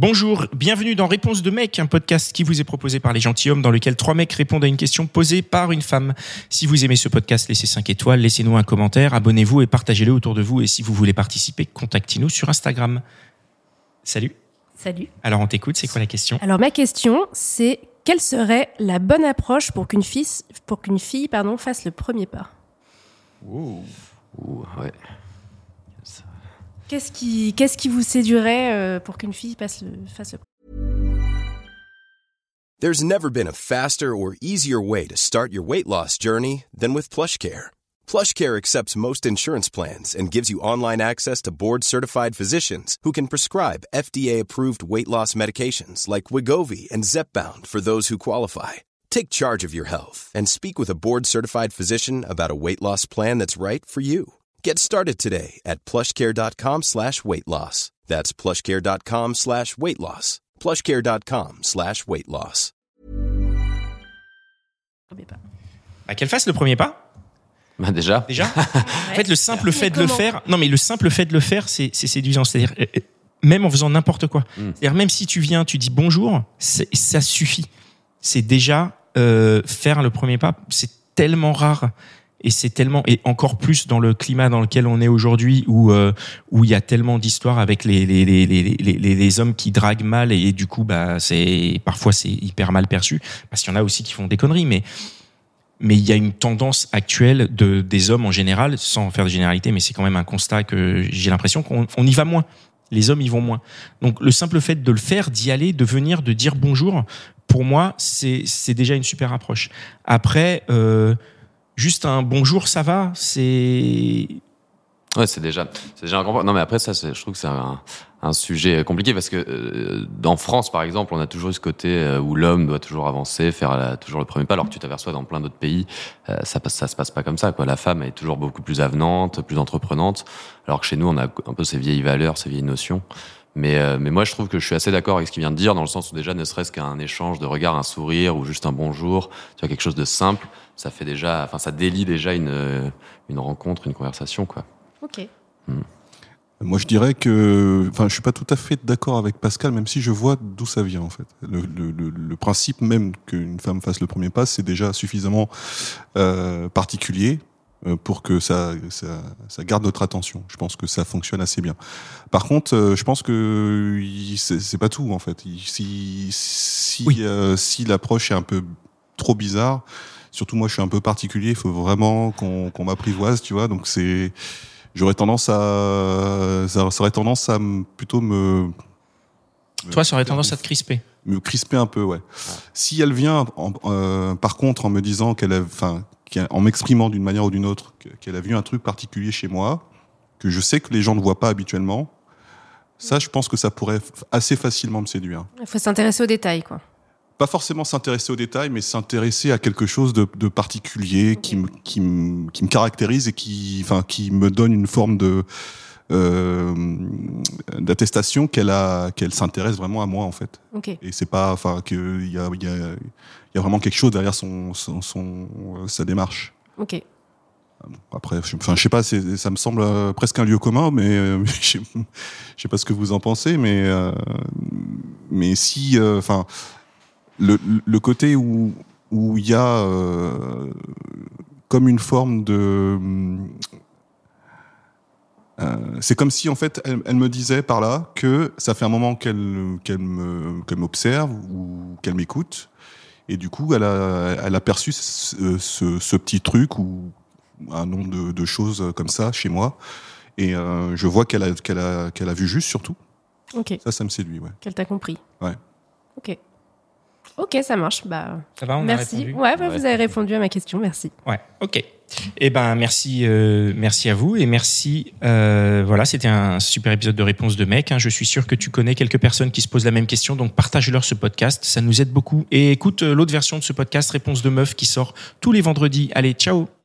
Bonjour, bienvenue dans Réponse de mec, un podcast qui vous est proposé par les gentilshommes dans lequel trois mecs répondent à une question posée par une femme. Si vous aimez ce podcast, laissez 5 étoiles, laissez-nous un commentaire, abonnez-vous et partagez-le autour de vous. Et si vous voulez participer, contactez-nous sur Instagram. Salut. Salut. Alors on t'écoute, c'est quoi la question? Alors ma question, c'est quelle serait la bonne approche pour qu'une fille, pour qu'une fille pardon, fasse le premier pas? Ouh, ouais. Qu'est-ce qui, qu'est-ce qui vous séduirait euh, pour qu'une fille passe fasse le There's never been a faster or easier way to start your weight loss journey than with PlushCare. PlushCare accepts most insurance plans and gives you online access to board-certified physicians who can prescribe FDA-approved weight loss medications like Wigovi and Zepbound for those who qualify. Take charge of your health and speak with a board-certified physician about a weight loss plan that's right for you. Get started today at plushcare.com slash weight loss. That's plushcare.com slash weight loss. plushcare.com slash weight loss. premier pas Bah, Qu'elle fasse le premier pas Bah déjà. déjà. En fait, le simple Mais fait de le faire, non mais le simple fait de le faire, c'est c'est séduisant. C'est-à-dire euh, euh, même en faisant n'importe quoi. Mm. C'est-à-dire même si tu viens, tu dis bonjour, c'est- ça suffit. C'est déjà euh, faire le premier pas. C'est tellement rare et c'est tellement et encore plus dans le climat dans lequel on est aujourd'hui où euh, où il y a tellement d'histoires avec les les, les, les, les, hommes qui draguent mal et, du coup bah c'est parfois c'est hyper mal perçu parce qu'il y en a aussi qui font des conneries mais mais il y a une tendance actuelle de, des hommes en général, sans faire de généralité, mais c'est quand même un constat que j'ai l'impression qu'on on y va moins. Les hommes y vont moins. Donc le simple fait de le faire, d'y aller, de venir, de dire bonjour, pour moi, c'est c'est déjà une super approche. Après, euh, juste un bonjour, ça va, c'est... Ouais, c'est déjà, déjà un grand. Non, mais après ça, je trouve que c'est un, sujet compliqué parce que euh, en France, par exemple, on a toujours eu ce côté euh, où l'homme doit toujours avancer, faire toujours le premier pas, alors que tu t'aperçois dans plein d'autres pays, euh, ça ça se passe pas comme ça. Quoi. La femme est toujours beaucoup plus avenante, plus entreprenante, alors que chez nous, on a un peu ces vieilles valeurs, ces vieilles notions. Mais, euh, mais moi, je trouve que je suis assez d'accord avec ce qu'il vient de dire, dans le sens où déjà, ne serait-ce qu'un échange de regard, un sourire ou juste un bonjour, tu vois, quelque chose de simple, ça fait déjà, enfin, ça délie déjà une, euh, une rencontre, une conversation, quoi. Ok. Moi, je dirais que, enfin, je suis pas tout à fait d'accord avec Pascal, même si je vois d'où ça vient en fait. Le, le, le, le principe même qu'une femme fasse le premier pas, c'est déjà suffisamment euh, particulier pour que ça, ça, ça garde notre attention. Je pense que ça fonctionne assez bien. Par contre, euh, je pense que c'est pas tout en fait. Si si Oui. euh, si l'approche est un peu trop bizarre, surtout moi, je suis un peu particulier. Il faut vraiment qu'on m'apprivoise, tu vois. Donc c'est j'aurais tendance à ça, ça aurait tendance à me- plutôt me Toi, ça aurait tendance à te crisper. me crisper un peu ouais si elle vient en- euh, par contre en me disant qu'elle a en m'exprimant d'une manière ou d'une autre que- qu'elle a vu un truc particulier chez moi que je sais que les gens ne voient pas habituellement ça je pense que ça pourrait assez facilement me séduire Il faut s'intéresser aux détails, quoi. pas forcément s'intéresser aux détails, mais s'intéresser à quelque chose de, de particulier qui, me, qui, me, qui me caractérise et qui, enfin, qui me donne une forme de euh, d'attestation qu'elle a, qu'elle s'intéresse vraiment à moi en fait. Et c'est pas, enfin, qu'il y a, y, y a vraiment quelque chose derrière son, son, son euh, sa démarche. Ok. Après, je, enfin, je sais pas, ça me semble euh, presque un lieu commun, mais euh, je je sais pas ce que vous en pensez, mais euh, mais si, euh, enfin, le, le côté où où il y a comme une forme de c'est comme si en fait elle, elle me disait par là que ça fait un moment qu'elle qu'elle me qu'elle m'observe ou qu'elle m'écoute et du coup elle a elle a perçu ce, ce, ce petit truc ou un nombre de, de choses comme ça chez moi et euh, je vois qu'elle a qu'elle a qu'elle a vu juste surtout Ok. ça ça me séduit ouais Qu'elle t'a compris. Ouais. Ok. Ok, ça marche. Bah, Ça va, on a merci. répondu Ouais, bah, Ouais. vous avez répondu à ma question. Merci. Ouais, ok. Eh ben merci, euh, merci à vous et merci. euh, voilà, c'était un super épisode de réponse de mec. hein. Je suis sûr que tu connais quelques personnes qui se posent la même question, donc partage-leur ce podcast, ça nous aide beaucoup. Et écoute euh, l'autre version de ce podcast, réponse de meuf, qui sort tous les vendredis. Allez, ciao.